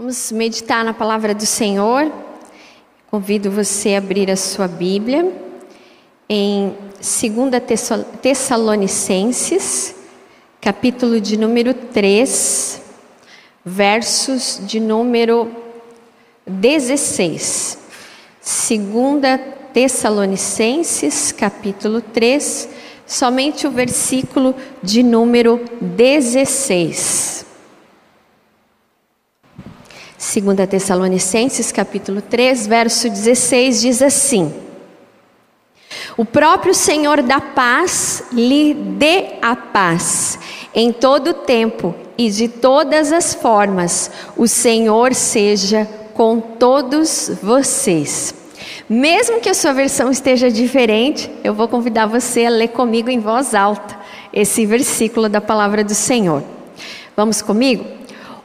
Vamos meditar na palavra do Senhor. Convido você a abrir a sua Bíblia em 2 Tessalonicenses, capítulo de número 3, versos de número 16. 2 Tessalonicenses, capítulo 3, somente o versículo de número 16. 2 Tessalonicenses, capítulo 3, verso 16, diz assim: O próprio Senhor da paz lhe dê a paz em todo o tempo e de todas as formas. O Senhor seja com todos vocês. Mesmo que a sua versão esteja diferente, eu vou convidar você a ler comigo em voz alta esse versículo da palavra do Senhor. Vamos comigo?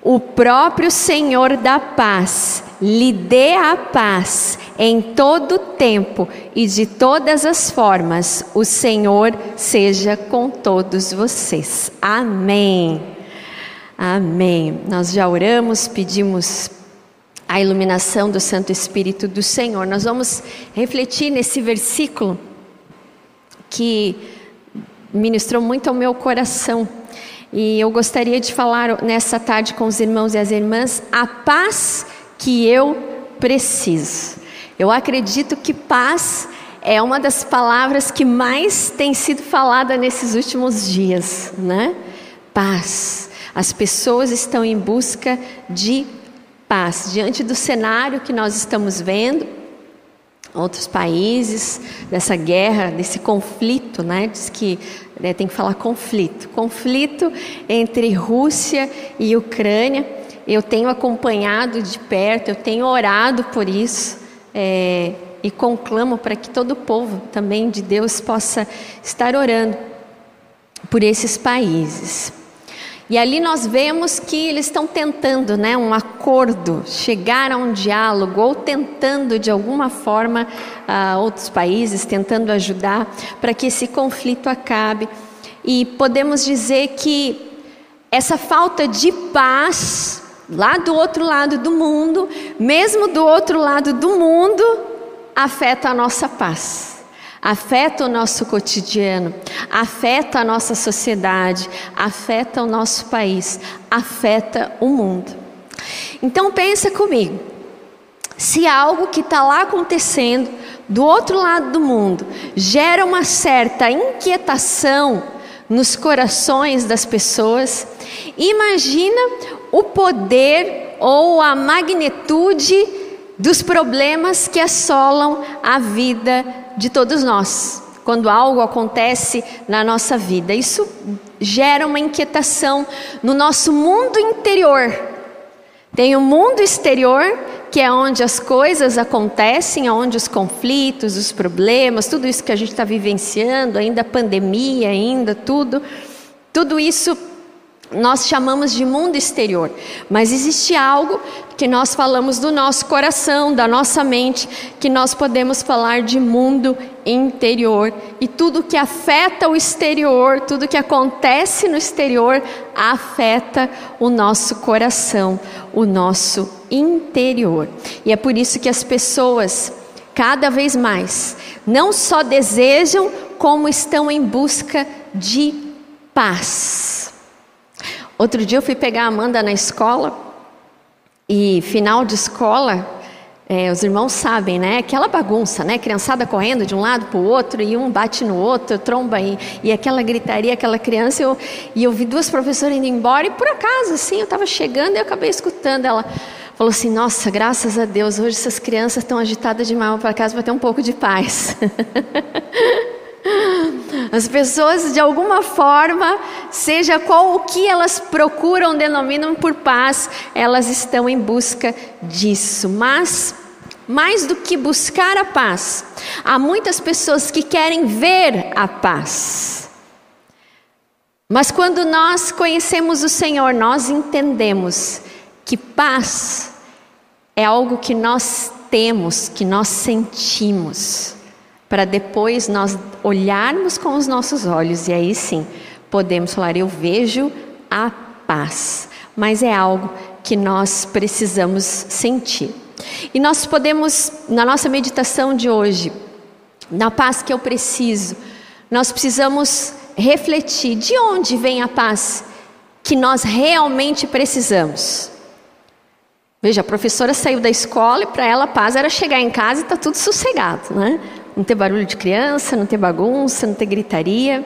O próprio Senhor da paz lhe dê a paz em todo tempo e de todas as formas. O Senhor seja com todos vocês. Amém. Amém. Nós já oramos, pedimos a iluminação do Santo Espírito do Senhor. Nós vamos refletir nesse versículo que ministrou muito ao meu coração. E eu gostaria de falar nessa tarde com os irmãos e as irmãs a paz que eu preciso. Eu acredito que paz é uma das palavras que mais tem sido falada nesses últimos dias, né? Paz. As pessoas estão em busca de paz. Diante do cenário que nós estamos vendo, outros países, dessa guerra, desse conflito, né? Diz que né, tem que falar conflito. Conflito entre Rússia e Ucrânia. Eu tenho acompanhado de perto, eu tenho orado por isso. É, e conclamo para que todo o povo também de Deus possa estar orando por esses países. E ali nós vemos que eles estão tentando, né, um acordo, chegar a um diálogo ou tentando de alguma forma uh, outros países tentando ajudar para que esse conflito acabe. E podemos dizer que essa falta de paz lá do outro lado do mundo, mesmo do outro lado do mundo, afeta a nossa paz afeta o nosso cotidiano, afeta a nossa sociedade, afeta o nosso país, afeta o mundo. Então pensa comigo, se algo que está lá acontecendo do outro lado do mundo gera uma certa inquietação nos corações das pessoas, imagina o poder ou a magnitude dos problemas que assolam a vida de todos nós. Quando algo acontece na nossa vida, isso gera uma inquietação no nosso mundo interior. Tem o mundo exterior, que é onde as coisas acontecem, onde os conflitos, os problemas, tudo isso que a gente está vivenciando, ainda a pandemia, ainda tudo, tudo isso nós chamamos de mundo exterior, mas existe algo que nós falamos do nosso coração, da nossa mente, que nós podemos falar de mundo interior. E tudo que afeta o exterior, tudo que acontece no exterior, afeta o nosso coração, o nosso interior. E é por isso que as pessoas, cada vez mais, não só desejam, como estão em busca de paz. Outro dia eu fui pegar a Amanda na escola e final de escola, é, os irmãos sabem, né? Aquela bagunça, né? Criançada correndo de um lado para o outro e um bate no outro, tromba e, e aquela gritaria, aquela criança. Eu, e eu vi duas professoras indo embora e por acaso, assim, eu estava chegando e eu acabei escutando ela. Falou assim: Nossa, graças a Deus, hoje essas crianças estão agitadas demais para casa para ter um pouco de paz. As pessoas, de alguma forma, seja qual o que elas procuram, denominam por paz, elas estão em busca disso. Mas, mais do que buscar a paz, há muitas pessoas que querem ver a paz. Mas quando nós conhecemos o Senhor, nós entendemos que paz é algo que nós temos, que nós sentimos para depois nós olharmos com os nossos olhos e aí sim podemos falar: Eu vejo a paz. Mas é algo que nós precisamos sentir. E nós podemos, na nossa meditação de hoje, na paz que eu preciso, nós precisamos refletir de onde vem a paz que nós realmente precisamos. Veja, a professora saiu da escola e para ela a paz era chegar em casa e estar tá tudo sossegado, né? Não ter barulho de criança, não ter bagunça, não ter gritaria.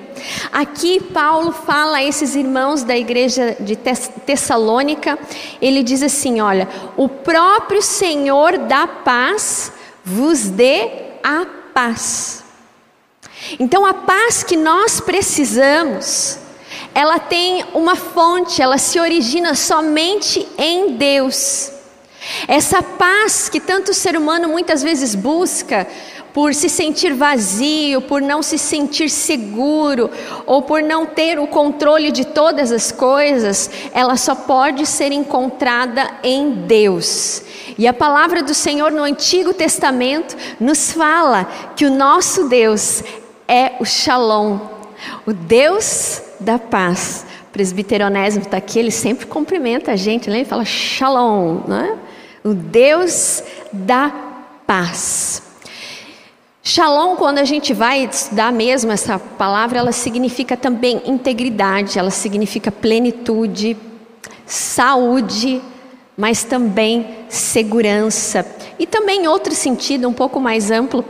Aqui Paulo fala a esses irmãos da igreja de Tessalônica, ele diz assim: olha, o próprio Senhor da paz vos dê a paz. Então a paz que nós precisamos, ela tem uma fonte, ela se origina somente em Deus. Essa paz que tanto o ser humano muitas vezes busca, por se sentir vazio, por não se sentir seguro, ou por não ter o controle de todas as coisas, ela só pode ser encontrada em Deus. E a palavra do Senhor no Antigo Testamento nos fala que o nosso Deus é o Shalom, o Deus da paz. O presbítero Onésimo está aqui, ele sempre cumprimenta a gente, né? ele fala Shalom, né? o Deus da paz. Shalom, quando a gente vai estudar mesmo essa palavra, ela significa também integridade, ela significa plenitude, saúde, mas também segurança. E também em outro sentido, um pouco mais amplo,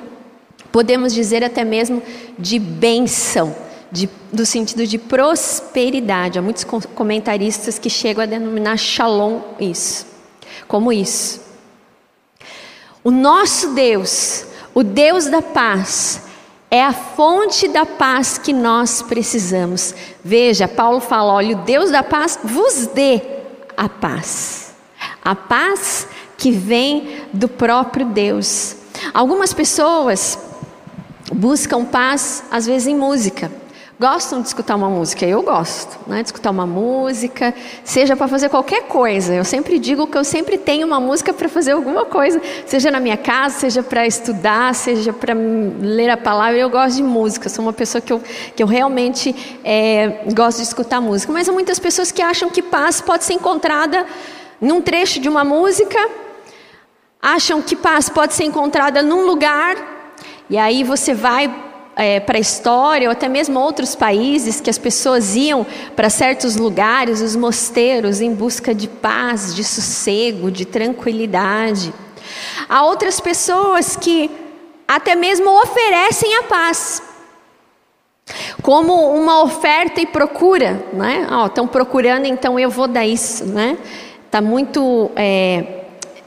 podemos dizer até mesmo de bênção, de, do sentido de prosperidade. Há muitos comentaristas que chegam a denominar shalom isso como isso. O nosso Deus, o Deus da paz, é a fonte da paz que nós precisamos. Veja, Paulo fala: olha, o Deus da paz vos dê a paz. A paz que vem do próprio Deus. Algumas pessoas buscam paz, às vezes, em música gostam de escutar uma música. Eu gosto, né, de escutar uma música, seja para fazer qualquer coisa. Eu sempre digo que eu sempre tenho uma música para fazer alguma coisa, seja na minha casa, seja para estudar, seja para ler a palavra. Eu gosto de música. Sou uma pessoa que eu, que eu realmente é, gosto de escutar música. Mas há muitas pessoas que acham que paz pode ser encontrada num trecho de uma música, acham que paz pode ser encontrada num lugar. E aí você vai é, para a história, ou até mesmo outros países, que as pessoas iam para certos lugares, os mosteiros, em busca de paz, de sossego, de tranquilidade. Há outras pessoas que até mesmo oferecem a paz. Como uma oferta e procura, né? Oh, estão procurando, então eu vou dar isso, né? Está muito é,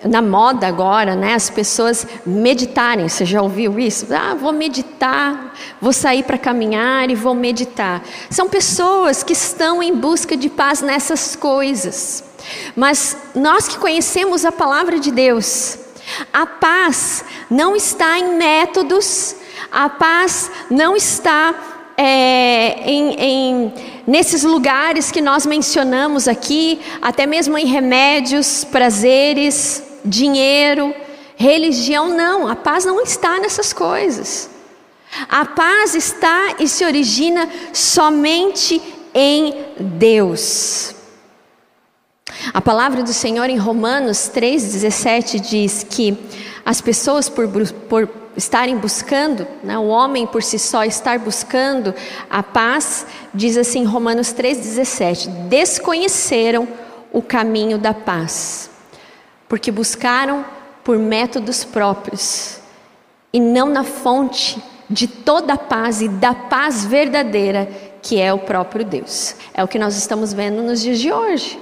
na moda agora, né, as pessoas meditarem. Você já ouviu isso? Ah, vou meditar, vou sair para caminhar e vou meditar. São pessoas que estão em busca de paz nessas coisas. Mas nós que conhecemos a palavra de Deus, a paz não está em métodos, a paz não está é, em, em, nesses lugares que nós mencionamos aqui, até mesmo em remédios, prazeres, dinheiro, religião, não, a paz não está nessas coisas. A paz está e se origina somente em Deus. A palavra do Senhor em Romanos 3,17 diz que as pessoas, por, por estarem buscando, né, o homem por si só estar buscando a paz, diz assim Romanos 3,17: desconheceram o caminho da paz porque buscaram por métodos próprios e não na fonte de toda a paz e da paz verdadeira que é o próprio Deus. É o que nós estamos vendo nos dias de hoje.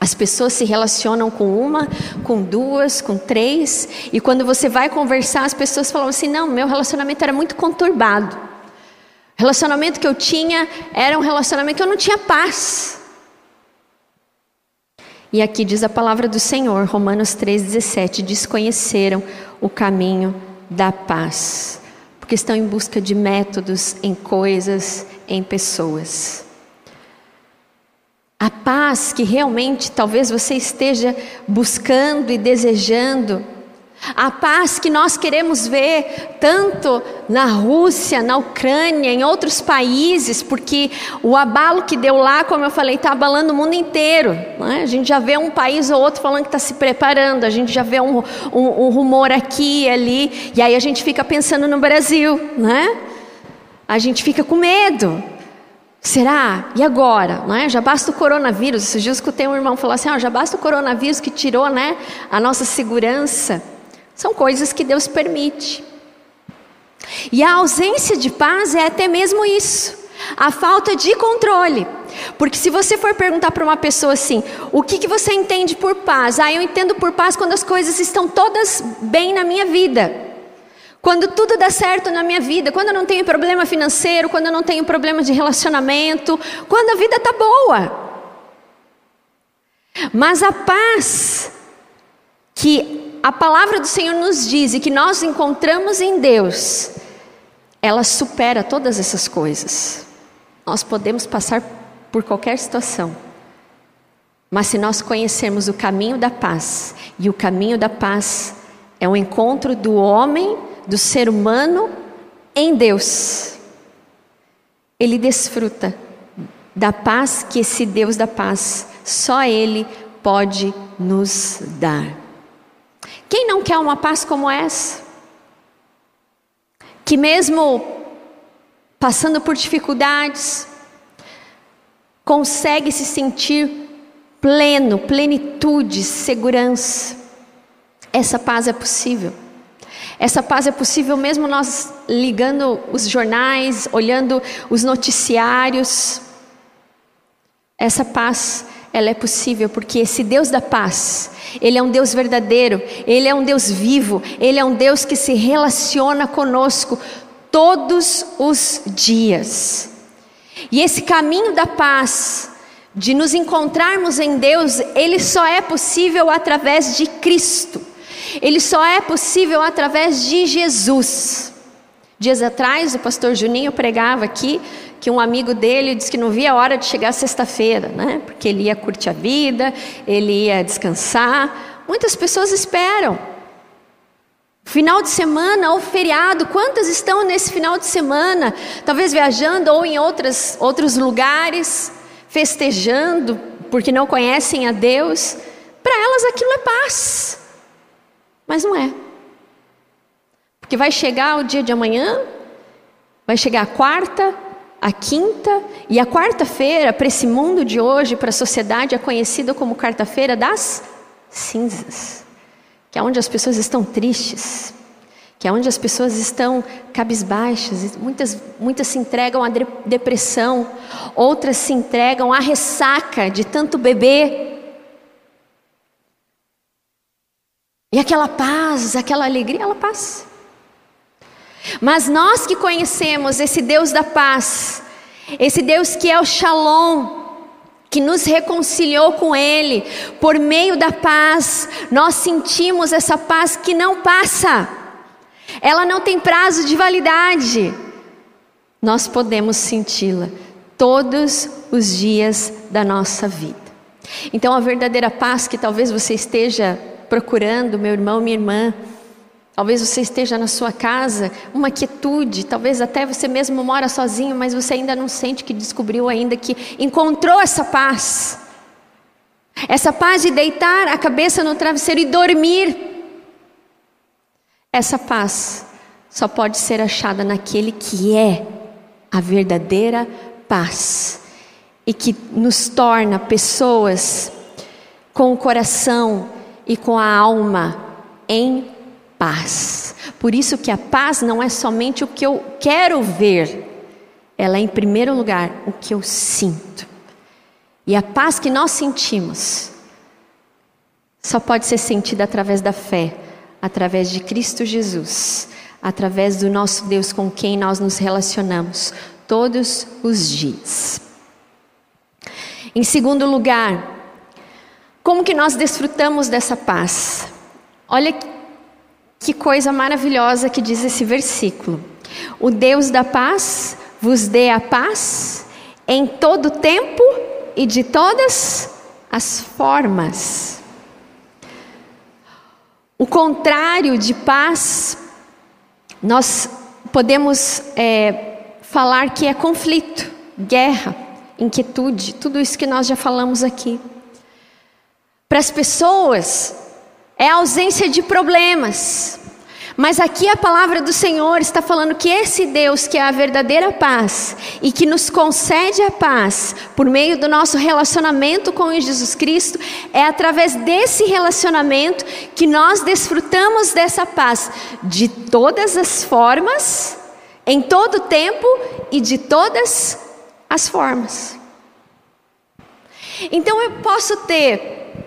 As pessoas se relacionam com uma, com duas, com três, e quando você vai conversar, as pessoas falam assim: não, meu relacionamento era muito conturbado. O relacionamento que eu tinha era um relacionamento que eu não tinha paz. E aqui diz a palavra do Senhor, Romanos 3,17: desconheceram o caminho da paz, porque estão em busca de métodos, em coisas, em pessoas. A paz que realmente talvez você esteja buscando e desejando, A paz que nós queremos ver tanto na Rússia, na Ucrânia, em outros países, porque o abalo que deu lá, como eu falei, está abalando o mundo inteiro. É? A gente já vê um país ou outro falando que está se preparando, a gente já vê um, um, um, rumor aqui e ali, e aí a gente fica pensando no Brasil, né? A gente fica com medo. Será? E agora? Não é? Já basta o coronavírus. Esses dias escutei um irmão falar assim: ah, já basta o coronavírus que tirou né, a nossa segurança. São coisas que Deus permite. E a ausência de paz é até mesmo isso. A falta de controle. Porque se você for perguntar para uma pessoa assim, o que, que você entende por paz? Ah, eu entendo por paz quando as coisas estão todas bem na minha vida. Quando tudo dá certo na minha vida, quando eu não tenho problema financeiro, quando eu não tenho problema de relacionamento, quando a vida está boa. Mas a paz que a palavra do Senhor nos diz e que nós encontramos em Deus, ela supera todas essas coisas. Nós podemos passar por qualquer situação, mas se nós conhecermos o caminho da paz, e o caminho da paz é o encontro do homem do ser humano em Deus. Ele desfruta da paz que esse Deus da paz, só Ele pode nos dar. Quem não quer uma paz como essa? Que mesmo passando por dificuldades, consegue se sentir pleno, plenitude, segurança. Essa paz é possível. Essa paz é possível mesmo nós ligando os jornais, olhando os noticiários. Essa paz, ela é possível porque esse Deus da paz, ele é um Deus verdadeiro, ele é um Deus vivo, ele é um Deus que se relaciona conosco todos os dias. E esse caminho da paz, de nos encontrarmos em Deus, ele só é possível através de Cristo. Ele só é possível através de Jesus. Dias atrás, o pastor Juninho pregava aqui que um amigo dele disse que não via a hora de chegar sexta-feira, né? Porque ele ia curtir a vida, ele ia descansar. Muitas pessoas esperam. Final de semana ou feriado, quantas estão nesse final de semana? Talvez viajando ou em outras, outros lugares, festejando, porque não conhecem a Deus. Para elas aquilo é paz. Mas não é. Porque vai chegar o dia de amanhã, vai chegar a quarta, a quinta, e a quarta-feira, para esse mundo de hoje, para a sociedade, é conhecida como quarta-feira das cinzas, que é onde as pessoas estão tristes, que é onde as pessoas estão cabisbaixas, muitas, muitas se entregam à depressão, outras se entregam à ressaca de tanto beber, E aquela paz, aquela alegria, ela passa. Mas nós que conhecemos esse Deus da paz, esse Deus que é o Shalom, que nos reconciliou com Ele, por meio da paz, nós sentimos essa paz que não passa, ela não tem prazo de validade, nós podemos senti-la todos os dias da nossa vida. Então, a verdadeira paz que talvez você esteja procurando, meu irmão, minha irmã. Talvez você esteja na sua casa, uma quietude, talvez até você mesmo mora sozinho, mas você ainda não sente que descobriu ainda que encontrou essa paz. Essa paz de deitar a cabeça no travesseiro e dormir. Essa paz só pode ser achada naquele que é a verdadeira paz e que nos torna pessoas com o coração e com a alma em paz. Por isso que a paz não é somente o que eu quero ver, ela é em primeiro lugar o que eu sinto. E a paz que nós sentimos só pode ser sentida através da fé, através de Cristo Jesus, através do nosso Deus com quem nós nos relacionamos todos os dias. Em segundo lugar, como que nós desfrutamos dessa paz? Olha que coisa maravilhosa que diz esse versículo. O Deus da paz vos dê a paz em todo tempo e de todas as formas. O contrário de paz, nós podemos é, falar que é conflito, guerra, inquietude, tudo isso que nós já falamos aqui. Para as pessoas, é ausência de problemas. Mas aqui a palavra do Senhor está falando que esse Deus, que é a verdadeira paz e que nos concede a paz por meio do nosso relacionamento com Jesus Cristo, é através desse relacionamento que nós desfrutamos dessa paz de todas as formas, em todo tempo e de todas as formas. Então eu posso ter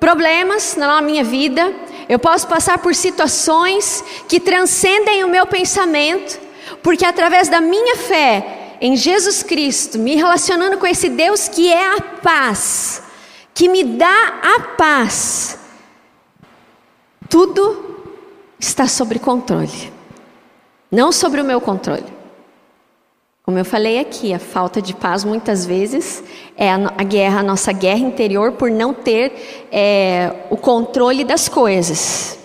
problemas na minha vida, eu posso passar por situações que transcendem o meu pensamento, porque através da minha fé em Jesus Cristo, me relacionando com esse Deus que é a paz, que me dá a paz, tudo está sob controle, não sobre o meu controle. Como eu falei aqui, a falta de paz muitas vezes é a, guerra, a nossa guerra interior por não ter é, o controle das coisas.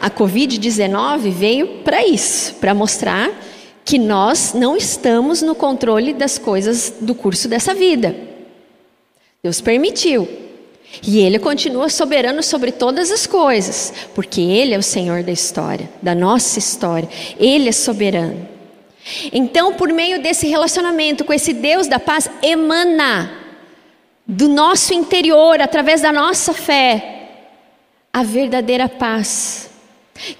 A Covid-19 veio para isso, para mostrar que nós não estamos no controle das coisas do curso dessa vida. Deus permitiu. E Ele continua soberano sobre todas as coisas, porque Ele é o Senhor da história, da nossa história. Ele é soberano. Então, por meio desse relacionamento com esse Deus da paz, emana do nosso interior, através da nossa fé, a verdadeira paz,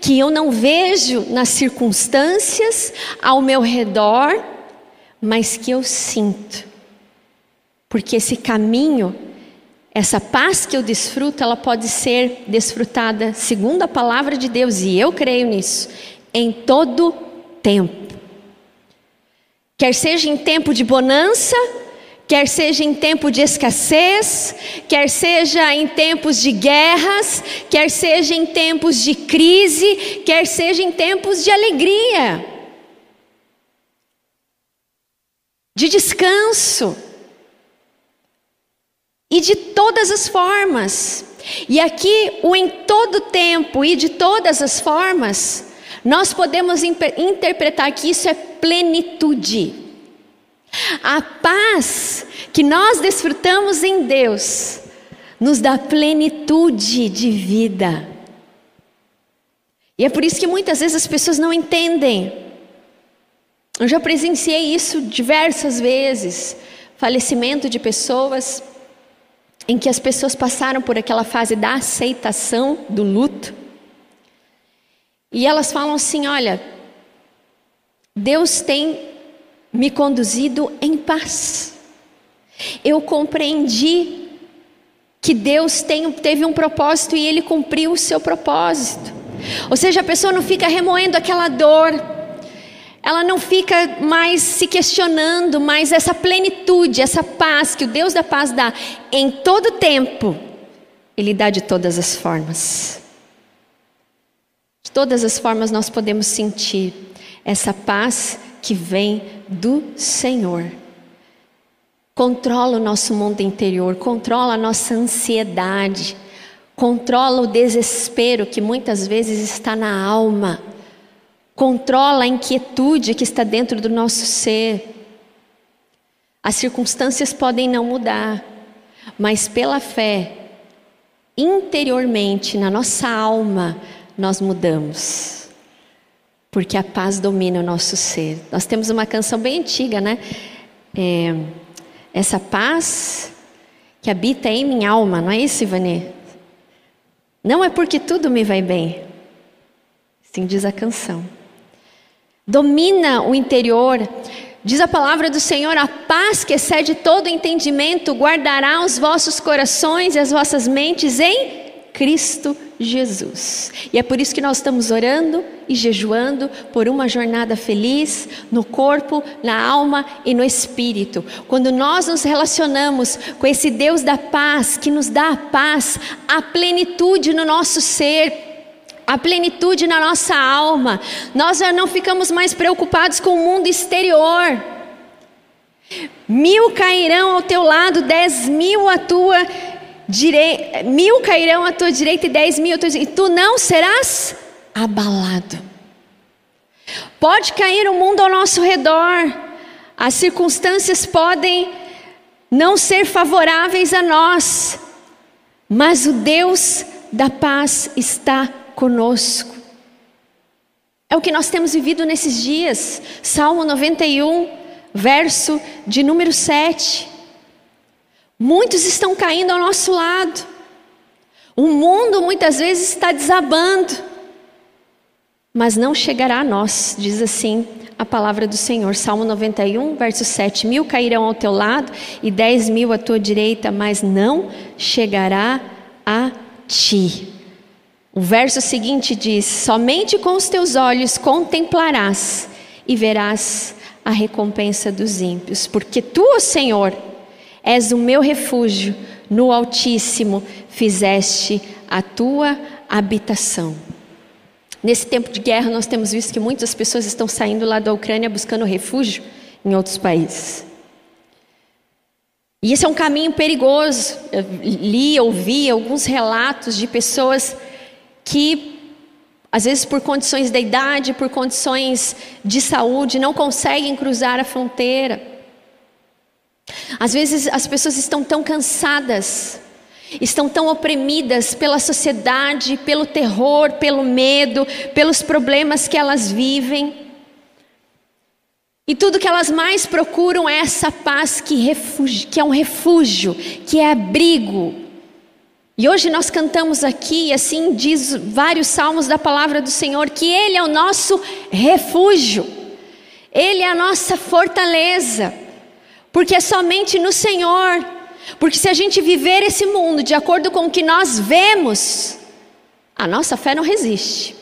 que eu não vejo nas circunstâncias ao meu redor, mas que eu sinto. Porque esse caminho, essa paz que eu desfruto, ela pode ser desfrutada, segundo a palavra de Deus, e eu creio nisso, em todo tempo. Quer seja em tempo de bonança, quer seja em tempo de escassez, quer seja em tempos de guerras, quer seja em tempos de crise, quer seja em tempos de alegria, de descanso, e de todas as formas. E aqui, o em todo tempo e de todas as formas, nós podemos interpretar que isso é plenitude. A paz que nós desfrutamos em Deus nos dá plenitude de vida. E é por isso que muitas vezes as pessoas não entendem. Eu já presenciei isso diversas vezes falecimento de pessoas em que as pessoas passaram por aquela fase da aceitação do luto. E elas falam assim: olha, Deus tem me conduzido em paz. Eu compreendi que Deus tem, teve um propósito e Ele cumpriu o seu propósito. Ou seja, a pessoa não fica remoendo aquela dor, ela não fica mais se questionando, mas essa plenitude, essa paz que o Deus da paz dá em todo tempo, Ele dá de todas as formas. De todas as formas nós podemos sentir essa paz que vem do Senhor. Controla o nosso mundo interior, controla a nossa ansiedade, controla o desespero que muitas vezes está na alma, controla a inquietude que está dentro do nosso ser. As circunstâncias podem não mudar, mas pela fé, interiormente, na nossa alma, nós mudamos. Porque a paz domina o nosso ser. Nós temos uma canção bem antiga, né? É, essa paz que habita em minha alma, não é isso, Ivani? Não é porque tudo me vai bem. Sim, diz a canção. Domina o interior. Diz a palavra do Senhor: a paz que excede todo entendimento guardará os vossos corações e as vossas mentes em Cristo Jesus. E é por isso que nós estamos orando e jejuando por uma jornada feliz no corpo, na alma e no espírito. Quando nós nos relacionamos com esse Deus da paz, que nos dá a paz, a plenitude no nosso ser, a plenitude na nossa alma, nós já não ficamos mais preocupados com o mundo exterior. Mil cairão ao teu lado, dez mil à tua direi, mil cairão à tua direita e dez mil à tua direita, e tu não serás abalado. Pode cair o mundo ao nosso redor, as circunstâncias podem não ser favoráveis a nós, mas o Deus da paz está conosco. É o que nós temos vivido nesses dias. Salmo 91, verso de número 7. Muitos estão caindo ao nosso lado. O mundo muitas vezes está desabando, mas não chegará a nós, diz assim a palavra do Senhor. Salmo 91, verso 7: Mil cairão ao teu lado e dez mil à tua direita, mas não chegará a ti. O verso seguinte diz: Somente com os teus olhos contemplarás e verás a recompensa dos ímpios, porque tu, Senhor, és o meu refúgio, no Altíssimo fizeste a tua habitação. Nesse tempo de guerra, nós temos visto que muitas pessoas estão saindo lá da Ucrânia buscando refúgio em outros países. E esse é um caminho perigoso. Eu li, ouvi alguns relatos de pessoas que, às vezes, por condições da idade, por condições de saúde, não conseguem cruzar a fronteira. Às vezes, as pessoas estão tão cansadas estão tão oprimidas pela sociedade, pelo terror, pelo medo, pelos problemas que elas vivem. E tudo que elas mais procuram é essa paz que, refúgio, que é um refúgio, que é abrigo. E hoje nós cantamos aqui, assim diz vários salmos da palavra do Senhor, que Ele é o nosso refúgio, Ele é a nossa fortaleza, porque é somente no Senhor porque se a gente viver esse mundo de acordo com o que nós vemos, a nossa fé não resiste.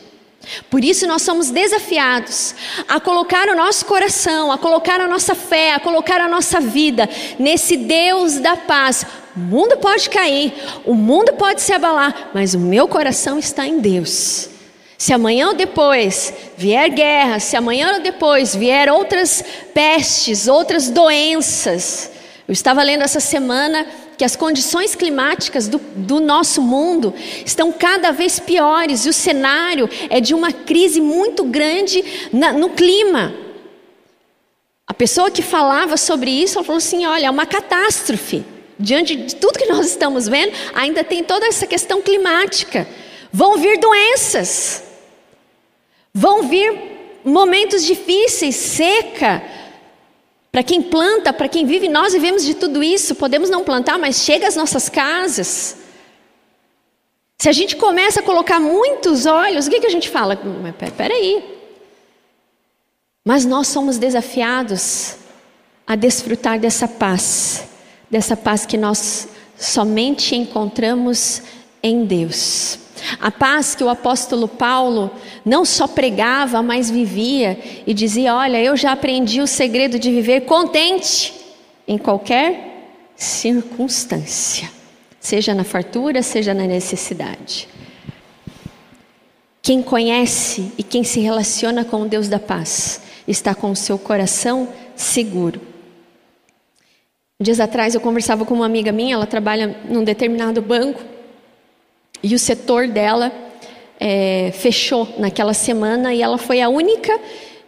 Por isso nós somos desafiados a colocar o nosso coração, a colocar a nossa fé, a colocar a nossa vida nesse Deus da paz. O mundo pode cair, o mundo pode se abalar, mas o meu coração está em Deus. Se amanhã ou depois vier guerra, se amanhã ou depois vier outras pestes, outras doenças, eu estava lendo essa semana que as condições climáticas do, do, nosso mundo estão cada vez piores e o cenário é de uma crise muito grande na, no clima. A pessoa que falava sobre isso falou assim: olha, é uma catástrofe. Diante de tudo que nós estamos vendo, ainda tem toda essa questão climática. Vão vir doenças, vão vir momentos difíceis, seca, para quem planta, para quem vive, nós vivemos de tudo isso. Podemos não plantar, mas chega às nossas casas. Se a gente começa a colocar muitos olhos, o que, que a gente fala? Peraí. Mas nós somos desafiados a desfrutar dessa paz, dessa paz que nós somente encontramos em Deus. A paz que o apóstolo Paulo não só pregava, mas vivia e dizia: Olha, eu já aprendi o segredo de viver contente em qualquer circunstância, seja na fartura, seja na necessidade. Quem conhece e quem se relaciona com o Deus da paz está com o seu coração seguro. Dias atrás eu conversava com uma amiga minha, ela trabalha num determinado banco e o setor dela é, fechou naquela semana e ela foi a única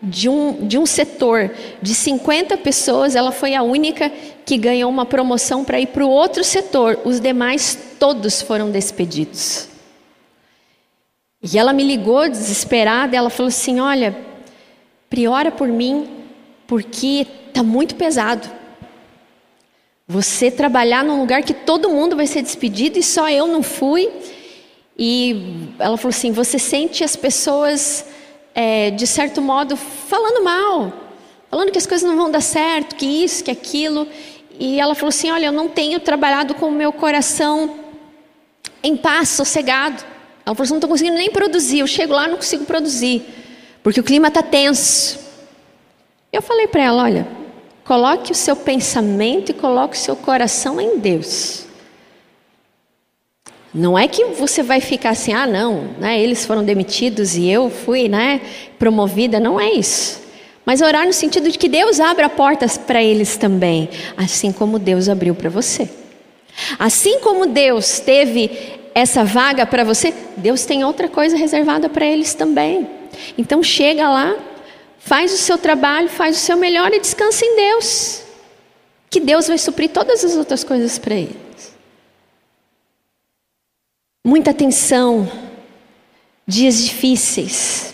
de um, de um setor de 50 pessoas, ela foi a única que ganhou uma promoção para ir para o outro setor. Os demais todos foram despedidos. E ela me ligou desesperada, ela falou assim: Olha, priora por mim, porque está muito pesado. Você trabalhar num lugar que todo mundo vai ser despedido e só eu não fui. E ela falou assim: você sente as pessoas, é, de certo modo, falando mal, falando que as coisas não vão dar certo, que isso, que aquilo. E ela falou assim: olha, eu não tenho trabalhado com o meu coração em paz, sossegado. Ela falou assim: não estou conseguindo nem produzir. Eu chego lá, não consigo produzir, porque o clima está tenso. Eu falei para ela: olha, coloque o seu pensamento e coloque o seu coração em Deus. Não é que você vai ficar assim, ah, não, né, eles foram demitidos e eu fui né, promovida, não é isso. Mas orar no sentido de que Deus abra portas para eles também, assim como Deus abriu para você. Assim como Deus teve essa vaga para você, Deus tem outra coisa reservada para eles também. Então chega lá, faz o seu trabalho, faz o seu melhor e descansa em Deus. Que Deus vai suprir todas as outras coisas para eles. Muita atenção, dias difíceis,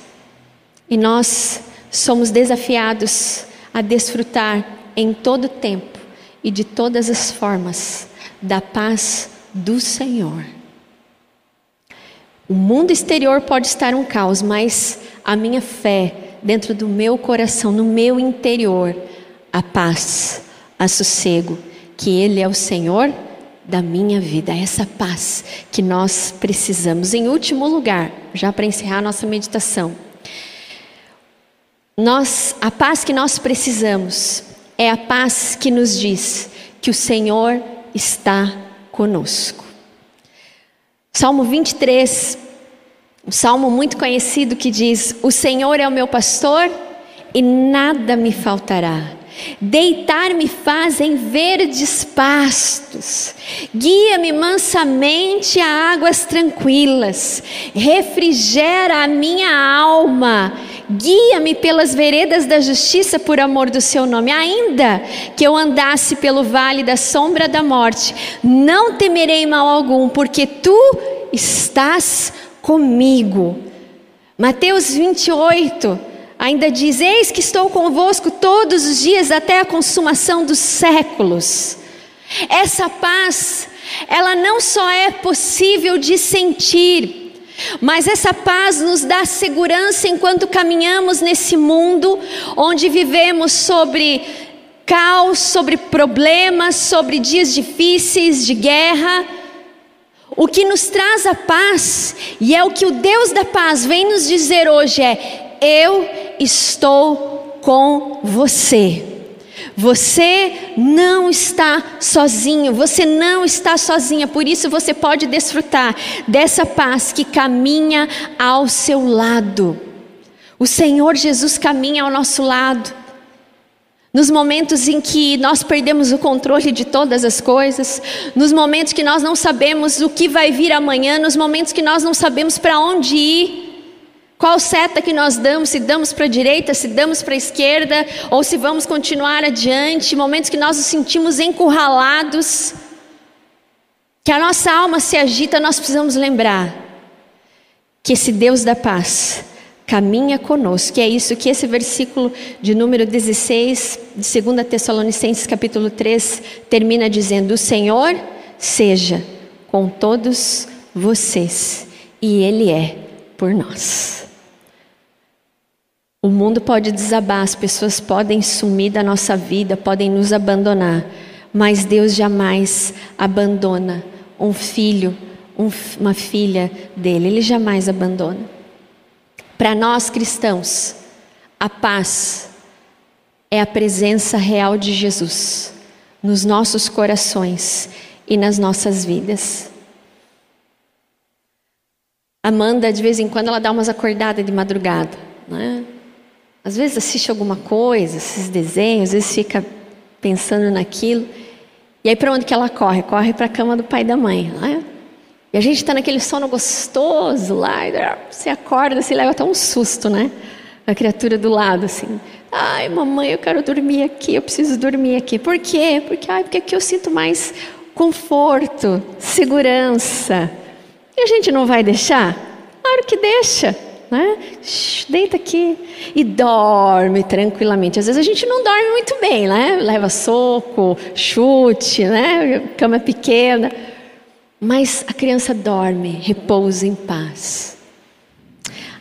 e nós somos desafiados a desfrutar em todo tempo e de todas as formas da paz do Senhor. O mundo exterior pode estar um caos, mas a minha fé dentro do meu coração, no meu interior, a paz, a sossego, que Ele é o Senhor da minha vida, essa paz que nós precisamos. Em último lugar, já para encerrar nossa meditação, nós, a paz que nós precisamos é a paz que nos diz que o Senhor está conosco. Salmo 23, um salmo muito conhecido que diz: O Senhor é o meu pastor e nada me faltará. Deitar-me faz em verdes pastos, guia-me mansamente a águas tranquilas, refrigera a minha alma, guia-me pelas veredas da justiça por amor do seu nome. Ainda que eu andasse pelo vale da sombra da morte, não temerei mal algum, porque tu estás comigo. Mateus 28 Ainda diz: Eis que estou convosco todos os dias até a consumação dos séculos. Essa paz, ela não só é possível de sentir, mas essa paz nos dá segurança enquanto caminhamos nesse mundo onde vivemos sobre caos, sobre problemas, sobre dias difíceis de guerra. O que nos traz a paz, e é o que o Deus da paz vem nos dizer hoje é: eu estou com você. Você não está sozinho, você não está sozinha, por isso você pode desfrutar dessa paz que caminha ao seu lado. O Senhor Jesus caminha ao nosso lado. Nos momentos em que nós perdemos o controle de todas as coisas, nos momentos que nós não sabemos o que vai vir amanhã, nos momentos que nós não sabemos para onde ir, qual seta que nós damos? Se damos para a direita, se damos para a esquerda, ou se vamos continuar adiante? Momentos que nós nos sentimos encurralados, que a nossa alma se agita, nós precisamos lembrar que esse Deus da paz caminha conosco. Que é isso que esse versículo de número 16 de 2 Tessalonicenses capítulo 3 termina dizendo: "O Senhor seja com todos vocês, e ele é por nós." O mundo pode desabar, as pessoas podem sumir da nossa vida, podem nos abandonar, mas Deus jamais abandona um filho, um, uma filha dele, Ele jamais abandona. Para nós cristãos, a paz é a presença real de Jesus nos nossos corações e nas nossas vidas. Amanda, de vez em quando, ela dá umas acordadas de madrugada, né? Às vezes assiste alguma coisa, esses desenhos, às vezes fica pensando naquilo. E aí para onde que ela corre? Corre para a cama do pai e da mãe, não é? E a gente está naquele sono gostoso lá, você acorda, se leva até um susto, né? A criatura do lado, assim. Ai, mamãe, eu quero dormir aqui, eu preciso dormir aqui. Por quê? Porque, ai, porque aqui eu sinto mais conforto, segurança. E a gente não vai deixar? Claro que deixa né? Deita aqui e dorme tranquilamente. Às vezes a gente não dorme muito bem, né? Leva soco, chute, né? Cama pequena. Mas a criança dorme, repousa em paz.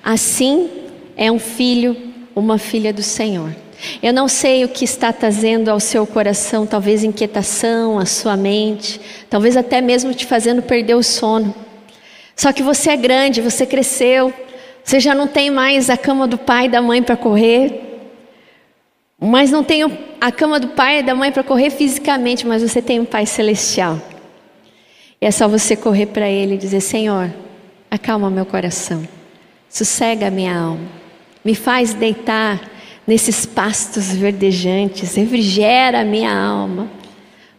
Assim é um filho, uma filha do Senhor. Eu não sei o que está trazendo ao seu coração, talvez inquietação, à sua mente, talvez até mesmo te fazendo perder o sono. Só que você é grande, você cresceu, você já não tem mais a cama do pai e da mãe para correr. Mas não tem a cama do pai e da mãe para correr fisicamente, mas você tem um pai celestial. E é só você correr para ele e dizer: Senhor, acalma meu coração, sossega minha alma, me faz deitar nesses pastos verdejantes, refrigera minha alma,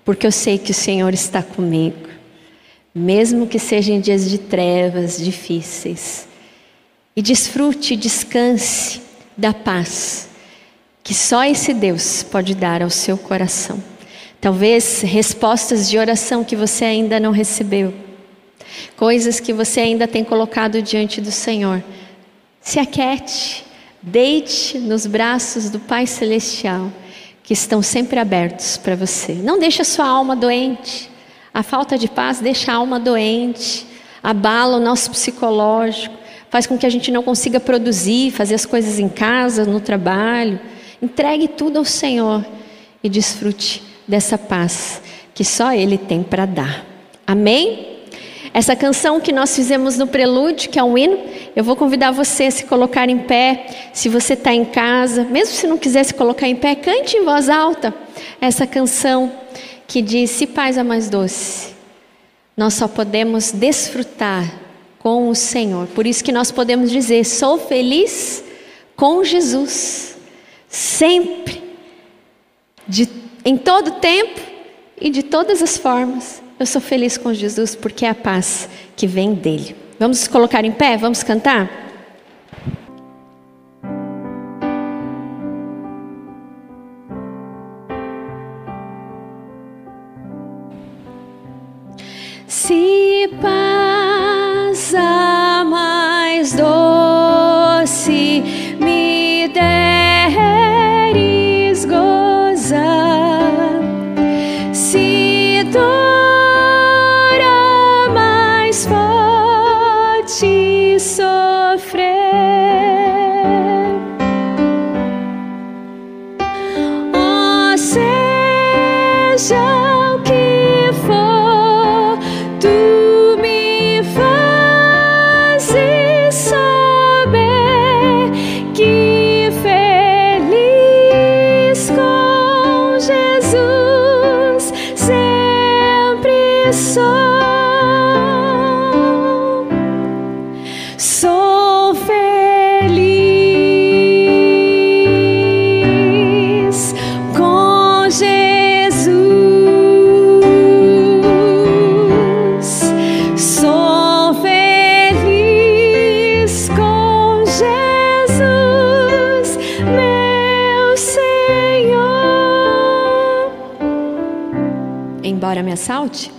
porque eu sei que o Senhor está comigo, mesmo que sejam dias de trevas difíceis. E desfrute, descanse da paz que só esse Deus pode dar ao seu coração. Talvez respostas de oração que você ainda não recebeu, coisas que você ainda tem colocado diante do Senhor. Se aquete, deite nos braços do Pai Celestial, que estão sempre abertos para você. Não deixe a sua alma doente. A falta de paz deixa a alma doente, abala o nosso psicológico, faz com que a gente não consiga produzir, fazer as coisas em casa, no trabalho. Entregue tudo ao Senhor e desfrute dessa paz que só Ele tem para dar. Amém? Essa canção que nós fizemos no prelúdio, que é um hino, eu vou convidar você a se colocar em pé. Se você está em casa, mesmo se não quiser se colocar em pé, cante em voz alta essa canção que diz: Se paz é mais doce, nós só podemos desfrutar com o Senhor. Por isso que nós podemos dizer: Sou feliz com Jesus, sempre, de em todo tempo e de todas as formas. Eu sou feliz com Jesus porque é a paz que vem dele. Vamos nos colocar em pé? Vamos cantar? Se paz se Assalte,